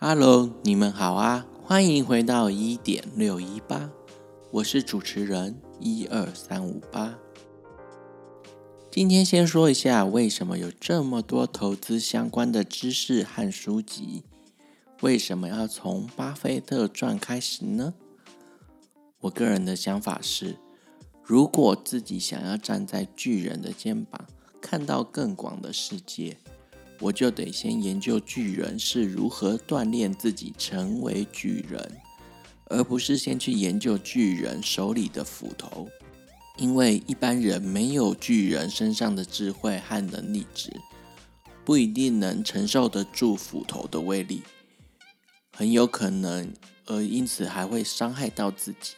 Hello，你们好啊！欢迎回到一点六一八，我是主持人一二三五八。今天先说一下为什么有这么多投资相关的知识和书籍，为什么要从巴菲特传开始呢？我个人的想法是，如果自己想要站在巨人的肩膀，看到更广的世界。我就得先研究巨人是如何锻炼自己成为巨人，而不是先去研究巨人手里的斧头，因为一般人没有巨人身上的智慧和能力值，不一定能承受得住斧头的威力，很有可能，而因此还会伤害到自己。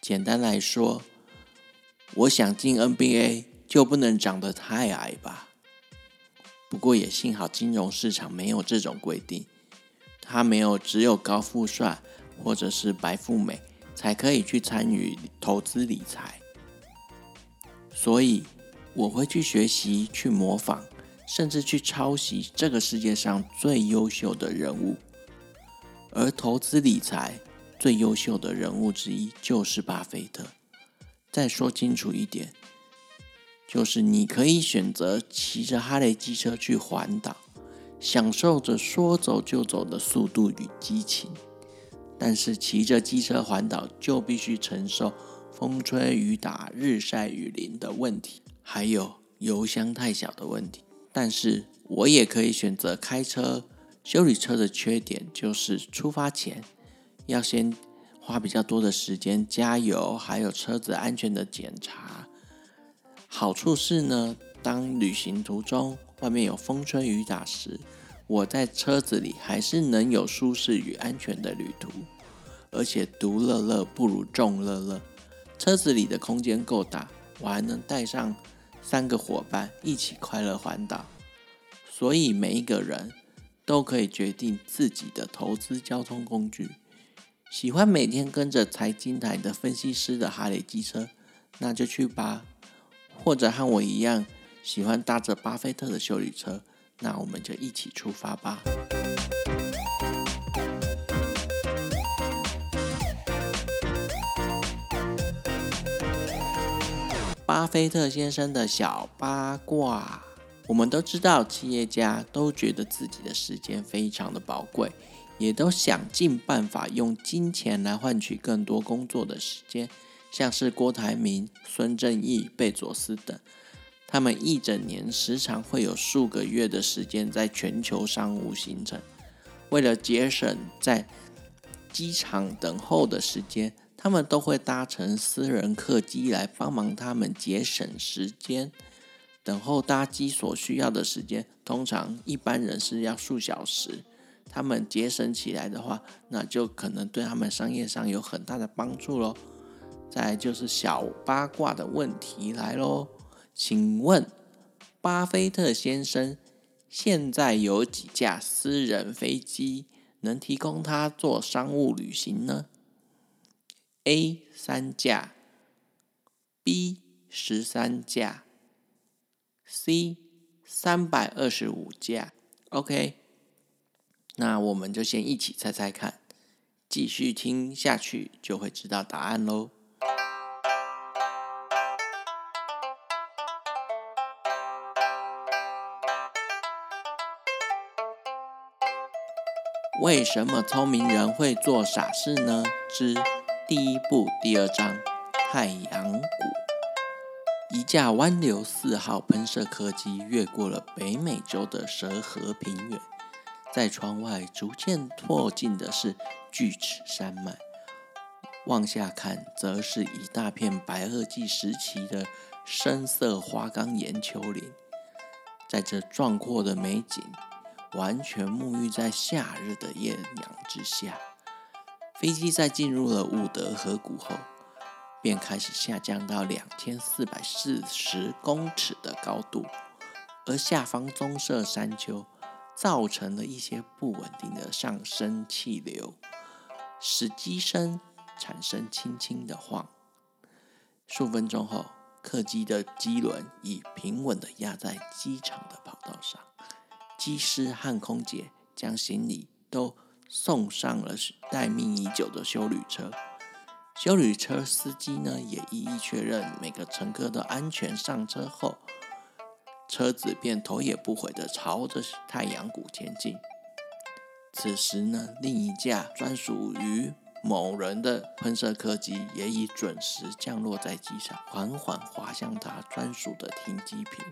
简单来说，我想进 NBA 就不能长得太矮吧？不过也幸好，金融市场没有这种规定，它没有只有高富帅或者是白富美才可以去参与投资理财，所以我会去学习、去模仿，甚至去抄袭这个世界上最优秀的人物，而投资理财最优秀的人物之一就是巴菲特。再说清楚一点。就是你可以选择骑着哈雷机车去环岛，享受着说走就走的速度与激情，但是骑着机车环岛就必须承受风吹雨打、日晒雨淋的问题，还有油箱太小的问题。但是我也可以选择开车，修理车的缺点就是出发前要先花比较多的时间加油，还有车子安全的检查。好处是呢，当旅行途中外面有风吹雨打时，我在车子里还是能有舒适与安全的旅途。而且独乐乐不如众乐乐，车子里的空间够大，我还能带上三个伙伴一起快乐环岛。所以每一个人都可以决定自己的投资交通工具。喜欢每天跟着财经台的分析师的哈雷机车，那就去吧。或者和我一样喜欢搭着巴菲特的修理车，那我们就一起出发吧。巴菲特先生的小八卦，我们都知道，企业家都觉得自己的时间非常的宝贵，也都想尽办法用金钱来换取更多工作的时间。像是郭台铭、孙正义、贝佐斯等，他们一整年时常会有数个月的时间在全球商务行程。为了节省在机场等候的时间，他们都会搭乘私人客机来帮忙他们节省时间。等候搭机所需要的时间，通常一般人是要数小时，他们节省起来的话，那就可能对他们商业上有很大的帮助喽。再来就是小八卦的问题来喽，请问巴菲特先生现在有几架私人飞机能提供他做商务旅行呢？A 三架，B 十三架，C 三百二十五架。OK，那我们就先一起猜猜看，继续听下去就会知道答案喽。为什么聪明人会做傻事呢？之第一部第二章：太阳谷。一架湾流四号喷射客机越过了北美洲的蛇河平原，在窗外逐渐迫近的是锯齿山脉，往下看，则是一大片白垩纪时期的深色花岗岩丘陵。在这壮阔的美景。完全沐浴在夏日的艳阳之下，飞机在进入了伍德河谷后，便开始下降到两千四百四十公尺的高度，而下方棕色山丘造成了一些不稳定的上升气流，使机身产生轻轻的晃。数分钟后，客机的机轮已平稳地压在机场的跑道上。机师和空姐将行李都送上了待命已久的修旅车。修旅车司机呢，也一一确认每个乘客的安全上车后，车子便头也不回地朝着太阳谷前进。此时呢，另一架专属于某人的喷射客机也已准时降落在机场，缓缓滑向他专属的停机坪。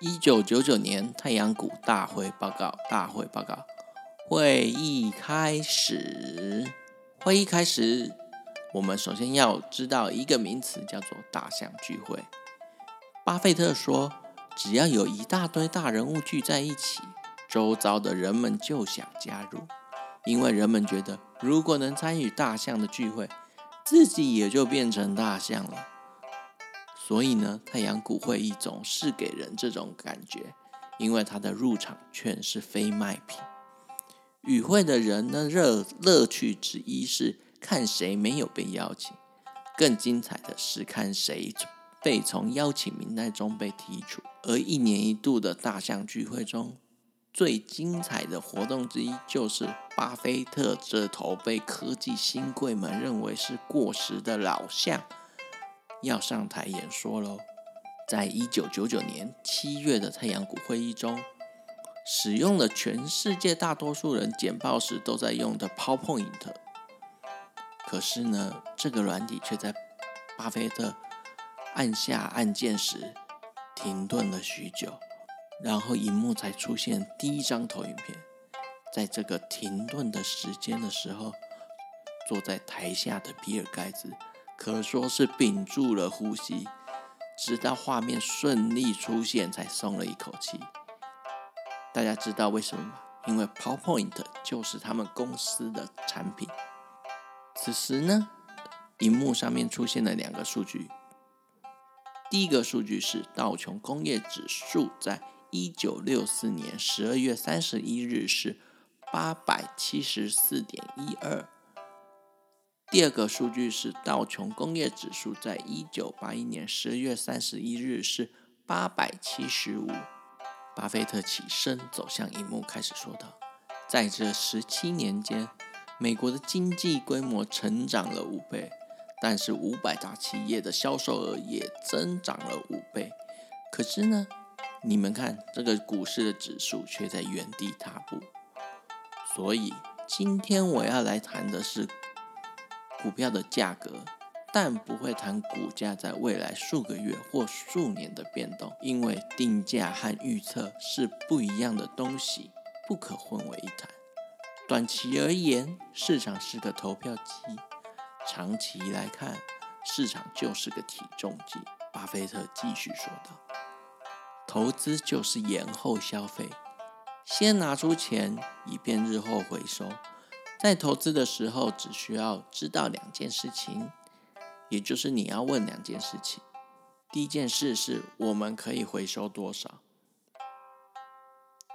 一九九九年太阳谷大会报告，大会报告，会议开始。会议开始。我们首先要知道一个名词，叫做“大象聚会”。巴菲特说：“只要有一大堆大人物聚在一起，周遭的人们就想加入，因为人们觉得，如果能参与大象的聚会，自己也就变成大象了。所以呢，太阳谷会议总是给人这种感觉，因为它的入场券是非卖品。与会的人的乐乐趣之一是。”看谁没有被邀请，更精彩的是看谁被从邀请名单中被剔除。而一年一度的大象聚会中，最精彩的活动之一就是巴菲特这头被科技新贵们认为是过时的老象要上台演说喽。在一九九九年七月的太阳谷会议中，使用了全世界大多数人简报时都在用的 PowerPoint。可是呢，这个软体却在巴菲特按下按键时停顿了许久，然后荧幕才出现第一张投影片。在这个停顿的时间的时候，坐在台下的比尔盖茨可说是屏住了呼吸，直到画面顺利出现才松了一口气。大家知道为什么吗？因为 PowerPoint 就是他们公司的产品。此时呢，荧幕上面出现了两个数据。第一个数据是道琼工业指数在一九六四年十二月三十一日是八百七十四点一二。第二个数据是道琼工业指数在一九八一年十月三十一日是八百七十五。巴菲特起身走向荧幕，开始说道：“在这十七年间。”美国的经济规模成长了五倍，但是五百大企业的销售额也增长了五倍。可是呢，你们看这个股市的指数却在原地踏步。所以今天我要来谈的是股票的价格，但不会谈股价在未来数个月或数年的变动，因为定价和预测是不一样的东西，不可混为一谈。短期而言，市场是个投票机；长期来看，市场就是个体重机。巴菲特继续说道：“投资就是延后消费，先拿出钱，以便日后回收。在投资的时候，只需要知道两件事情，也就是你要问两件事情。第一件事是我们可以回收多少。”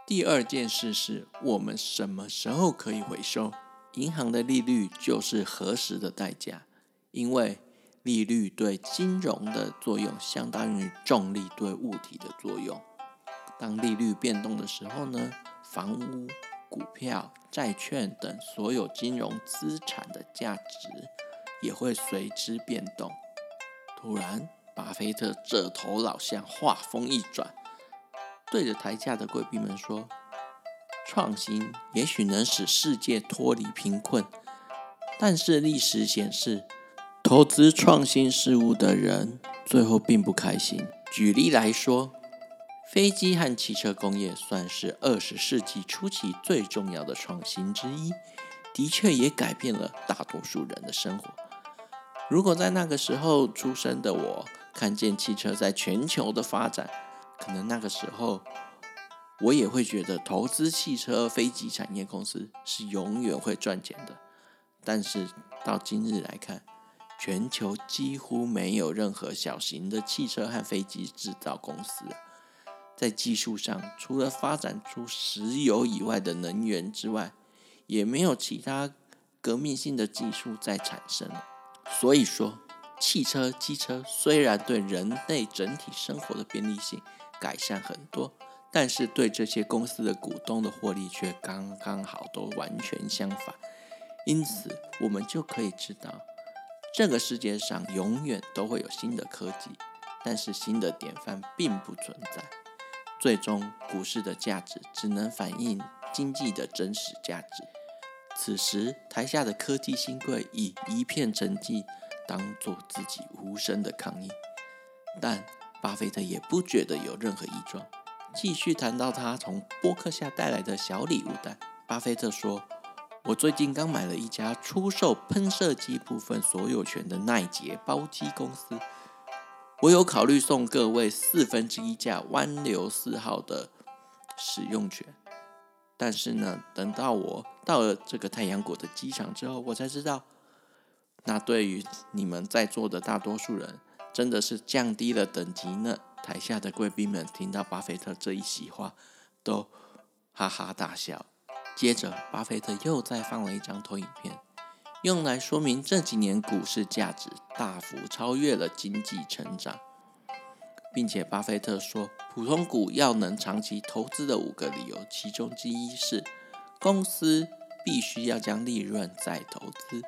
第二件事是我们什么时候可以回收？银行的利率就是何时的代价，因为利率对金融的作用相当于重力对物体的作用。当利率变动的时候呢，房屋、股票、债券等所有金融资产的价值也会随之变动。突然，巴菲特这头老象话锋一转。对着台下的贵宾们说：“创新也许能使世界脱离贫困，但是历史显示，投资创新事物的人最后并不开心。举例来说，飞机和汽车工业算是二十世纪初期最重要的创新之一，的确也改变了大多数人的生活。如果在那个时候出生的我，看见汽车在全球的发展，可能那个时候，我也会觉得投资汽车、飞机产业公司是永远会赚钱的。但是到今日来看，全球几乎没有任何小型的汽车和飞机制造公司。在技术上，除了发展出石油以外的能源之外，也没有其他革命性的技术在产生。所以说，汽车、机车虽然对人类整体生活的便利性，改善很多，但是对这些公司的股东的获利却刚刚好都完全相反。因此，我们就可以知道，这个世界上永远都会有新的科技，但是新的典范并不存在。最终，股市的价值只能反映经济的真实价值。此时，台下的科技新贵以一片沉寂，当做自己无声的抗议。但巴菲特也不觉得有任何异状，继续谈到他从波克夏带来的小礼物袋。巴菲特说：“我最近刚买了一家出售喷射机部分所有权的奈捷包机公司，我有考虑送各位四分之一架湾流四号的使用权。但是呢，等到我到了这个太阳谷的机场之后，我才知道，那对于你们在座的大多数人。”真的是降低了等级呢！台下的贵宾们听到巴菲特这一席话，都哈哈大笑。接着，巴菲特又再放了一张投影片，用来说明这几年股市价值大幅超越了经济成长，并且巴菲特说，普通股要能长期投资的五个理由，其中之一是公司必须要将利润再投资。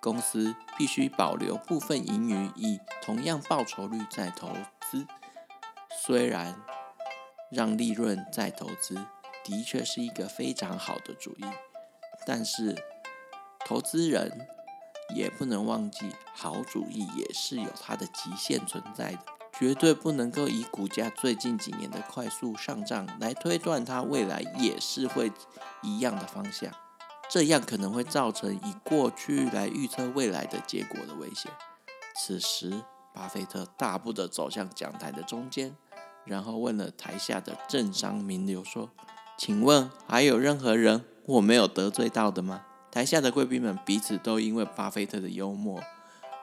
公司必须保留部分盈余，以同样报酬率再投资。虽然让利润再投资的确是一个非常好的主意，但是投资人也不能忘记，好主意也是有它的极限存在的。绝对不能够以股价最近几年的快速上涨来推断它未来也是会一样的方向。这样可能会造成以过去来预测未来的结果的危险。此时，巴菲特大步地走向讲台的中间，然后问了台下的政商名流说：“请问还有任何人我没有得罪到的吗？”台下的贵宾们彼此都因为巴菲特的幽默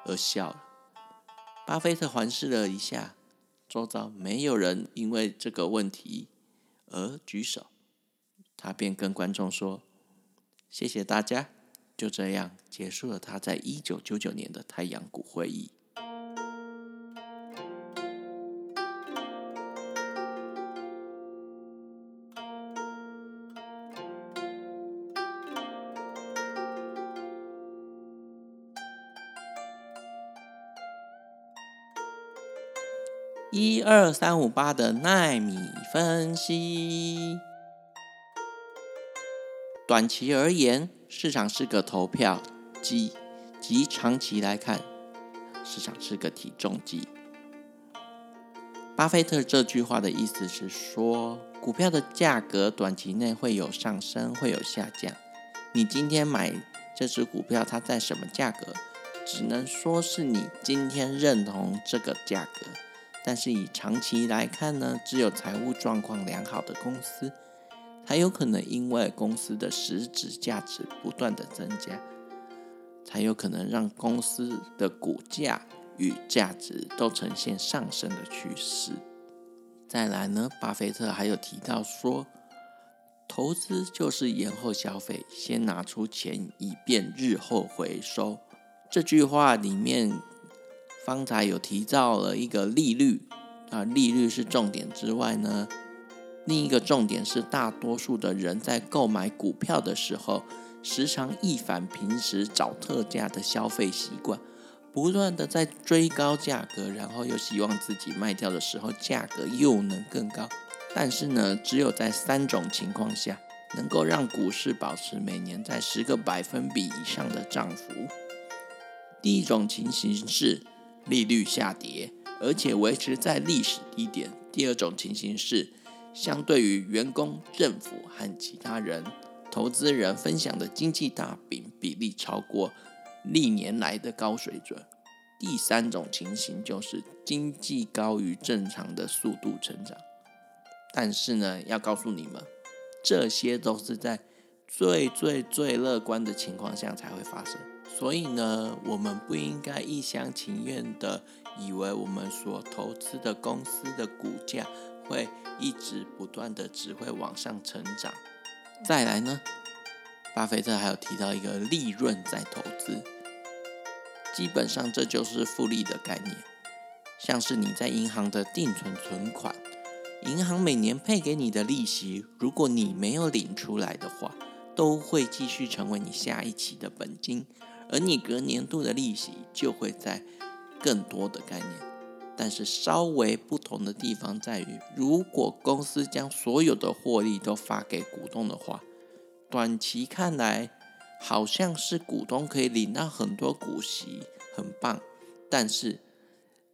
而笑了。巴菲特环视了一下，周遭没有人因为这个问题而举手，他便跟观众说。谢谢大家，就这样结束了他在一九九九年的太阳谷会议。一二三五八的奈米分析。短期而言，市场是个投票机；及长期来看，市场是个体重机。巴菲特这句话的意思是说，股票的价格短期内会有上升，会有下降。你今天买这只股票，它在什么价格？只能说是你今天认同这个价格。但是以长期来看呢，只有财务状况良好的公司。才有可能因为公司的实质价值不断的增加，才有可能让公司的股价与价值都呈现上升的趋势。再来呢，巴菲特还有提到说，投资就是延后消费，先拿出钱以便日后回收。这句话里面，方才有提到了一个利率啊，利率是重点之外呢。另一个重点是，大多数的人在购买股票的时候，时常一反平时找特价的消费习惯，不断的在追高价格，然后又希望自己卖掉的时候价格又能更高。但是呢，只有在三种情况下，能够让股市保持每年在十个百分比以上的涨幅。第一种情形是利率下跌，而且维持在历史低点。第二种情形是。相对于员工、政府和其他人、投资人分享的经济大饼比例超过历年来的高水准。第三种情形就是经济高于正常的速度成长。但是呢，要告诉你们，这些都是在最最最乐观的情况下才会发生。所以呢，我们不应该一厢情愿的以为我们所投资的公司的股价。会一直不断的只会往上成长。再来呢，巴菲特还有提到一个利润再投资，基本上这就是复利的概念。像是你在银行的定存存款，银行每年配给你的利息，如果你没有领出来的话，都会继续成为你下一期的本金，而你隔年度的利息就会在更多的概念。但是稍微不同的地方在于，如果公司将所有的获利都发给股东的话，短期看来好像是股东可以领到很多股息，很棒。但是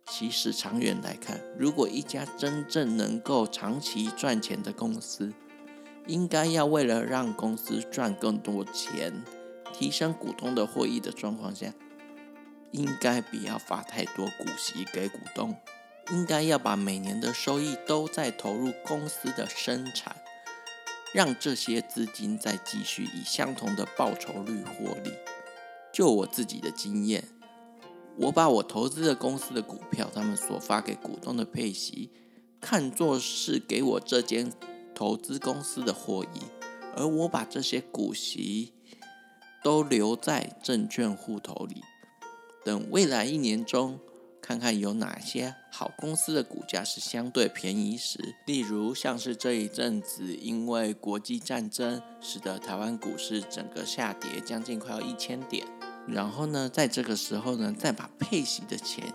其实长远来看，如果一家真正能够长期赚钱的公司，应该要为了让公司赚更多钱，提升股东的获益的状况下，应该不要发太多股息给股东，应该要把每年的收益都在投入公司的生产，让这些资金再继续以相同的报酬率获利。就我自己的经验。我把我投资的公司的股票，他们所发给股东的配息，看作是给我这间投资公司的获益，而我把这些股息都留在证券户头里，等未来一年中，看看有哪些好公司的股价是相对便宜时，例如像是这一阵子因为国际战争，使得台湾股市整个下跌将近快要一千点。然后呢，在这个时候呢，再把配息的钱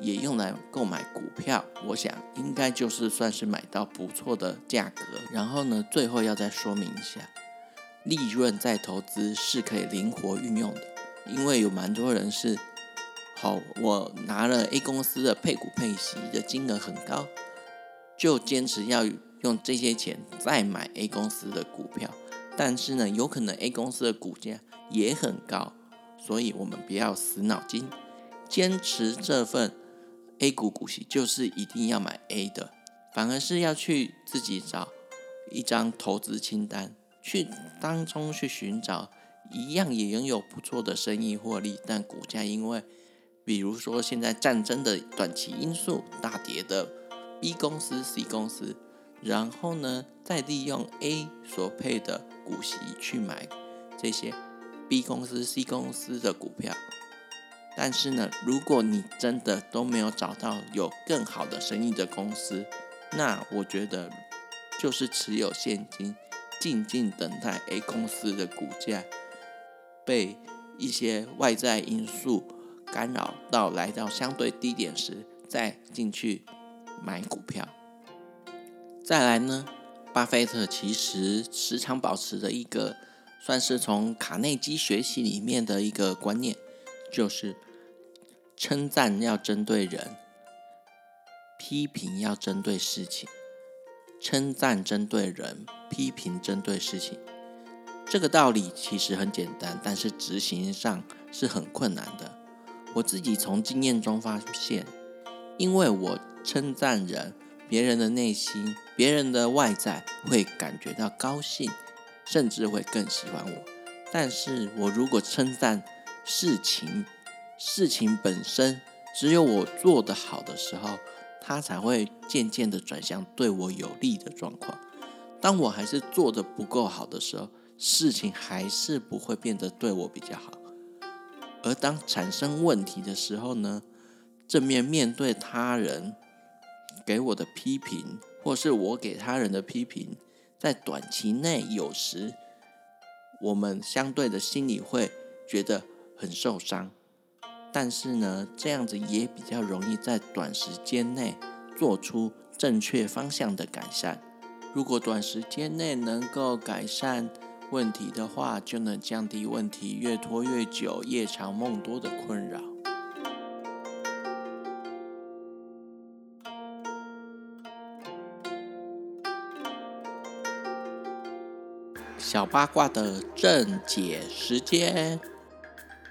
也用来购买股票，我想应该就是算是买到不错的价格。然后呢，最后要再说明一下，利润再投资是可以灵活运用的，因为有蛮多人是，好，我拿了 A 公司的配股配息的金额很高，就坚持要用这些钱再买 A 公司的股票，但是呢，有可能 A 公司的股价也很高。所以，我们不要死脑筋，坚持这份 A 股股息就是一定要买 A 的，反而是要去自己找一张投资清单，去当中去寻找一样也拥有不错的生意获利，但股价因为，比如说现在战争的短期因素大跌的 B 公司、C 公司，然后呢，再利用 A 所配的股息去买这些。B 公司、C 公司的股票，但是呢，如果你真的都没有找到有更好的生意的公司，那我觉得就是持有现金，静静等待 A 公司的股价被一些外在因素干扰到来到相对低点时，再进去买股票。再来呢，巴菲特其实时常保持着一个。算是从卡内基学习里面的一个观念，就是称赞要针对人，批评要针对事情。称赞针对人，批评针对事情。这个道理其实很简单，但是执行上是很困难的。我自己从经验中发现，因为我称赞人，别人的内心、别人的外在会感觉到高兴。甚至会更喜欢我，但是我如果称赞事情，事情本身只有我做得好的时候，它才会渐渐的转向对我有利的状况。当我还是做得不够好的时候，事情还是不会变得对我比较好。而当产生问题的时候呢，正面面对他人给我的批评，或是我给他人的批评。在短期内，有时我们相对的心里会觉得很受伤，但是呢，这样子也比较容易在短时间内做出正确方向的改善。如果短时间内能够改善问题的话，就能降低问题越拖越久、夜长梦多的困扰。小八卦的正解时间，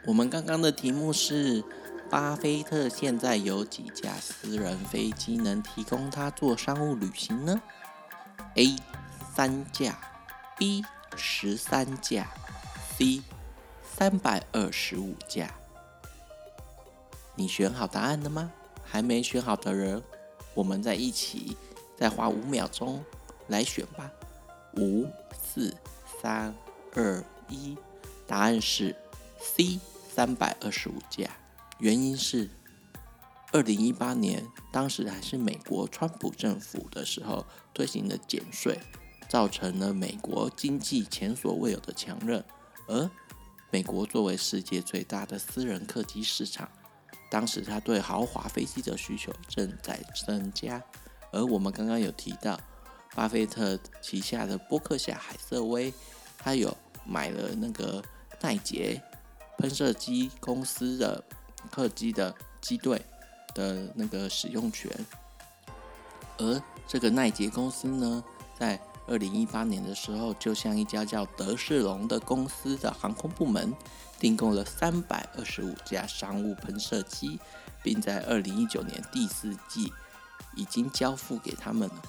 我们刚刚的题目是：巴菲特现在有几架私人飞机能提供他做商务旅行呢？A. 三架，B. 十三架，C. 三百二十五架。你选好答案了吗？还没选好的人，我们再一起再花五秒钟来选吧。五、四。三二一，答案是 C，三百二十五架。原因是二零一八年，当时还是美国川普政府的时候推行的减税，造成了美国经济前所未有的强韧。而美国作为世界最大的私人客机市场，当时他对豪华飞机的需求正在增加。而我们刚刚有提到，巴菲特旗下的波克夏海瑟威，他有买了那个奈捷喷射机公司的客机的机队。的那个使用权，而这个奈杰公司呢，在二零一八年的时候，就向一家叫德士隆的公司的航空部门订购了三百二十五架商务喷射机，并在二零一九年第四季已经交付给他们了。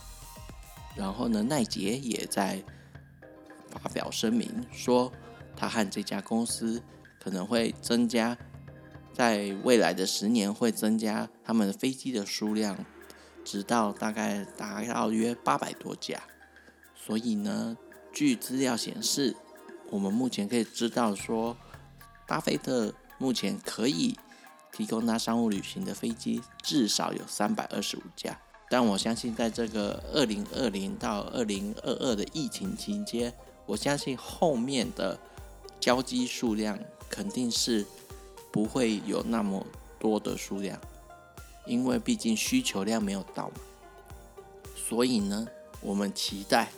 然后呢，奈杰也在发表声明说，他和这家公司可能会增加。在未来的十年会增加他们飞机的数量，直到大概达到约八百多架。所以呢，据资料显示，我们目前可以知道说，巴菲特目前可以提供他商务旅行的飞机至少有三百二十五架。但我相信，在这个二零二零到二零二二的疫情期间，我相信后面的交机数量肯定是。不会有那么多的数量，因为毕竟需求量没有到，所以呢，我们期待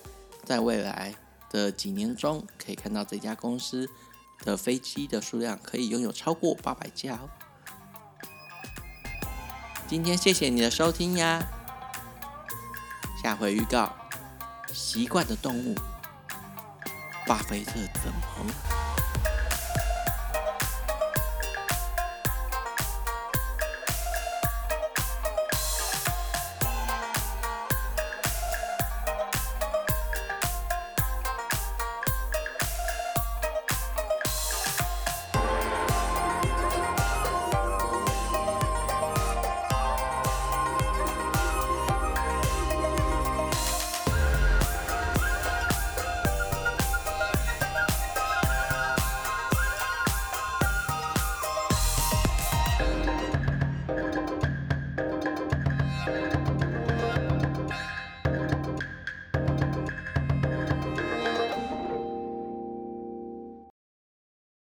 在未来的几年中，可以看到这家公司的飞机的数量可以拥有超过八百架哦。今天谢谢你的收听呀，下回预告：习惯的动物，巴菲特怎么？